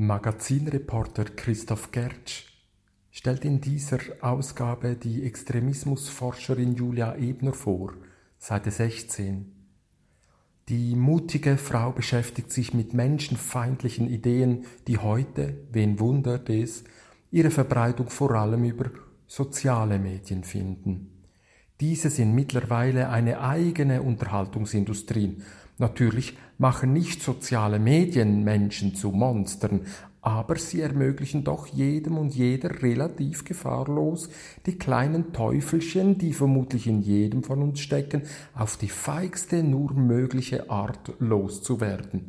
Magazinreporter Christoph Gertsch stellt in dieser Ausgabe die Extremismusforscherin Julia Ebner vor, Seite 16. Die mutige Frau beschäftigt sich mit menschenfeindlichen Ideen, die heute, wen wundert es, ihre Verbreitung vor allem über soziale Medien finden. Diese sind mittlerweile eine eigene Unterhaltungsindustrie, Natürlich machen nicht soziale Medien Menschen zu Monstern, aber sie ermöglichen doch jedem und jeder relativ gefahrlos die kleinen Teufelchen, die vermutlich in jedem von uns stecken, auf die feigste nur mögliche Art loszuwerden,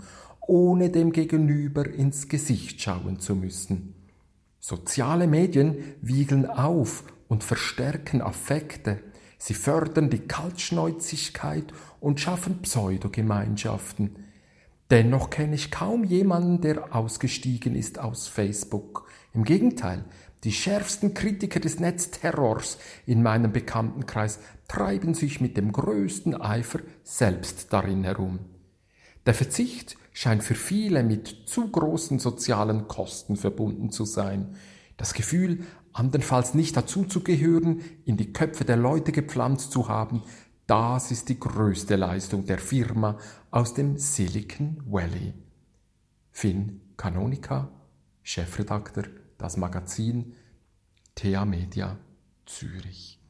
ohne dem Gegenüber ins Gesicht schauen zu müssen. Soziale Medien wiegeln auf und verstärken Affekte, Sie fördern die Kaltschnäuzigkeit und schaffen Pseudogemeinschaften. Dennoch kenne ich kaum jemanden, der ausgestiegen ist aus Facebook. Im Gegenteil, die schärfsten Kritiker des Netzterrors in meinem Bekanntenkreis treiben sich mit dem größten Eifer selbst darin herum. Der Verzicht scheint für viele mit zu großen sozialen Kosten verbunden zu sein. Das Gefühl, andernfalls nicht dazuzugehören, in die Köpfe der Leute gepflanzt zu haben, das ist die größte Leistung der Firma aus dem Silicon Valley. Finn Canonica, Chefredakteur, das Magazin Thea Media, Zürich.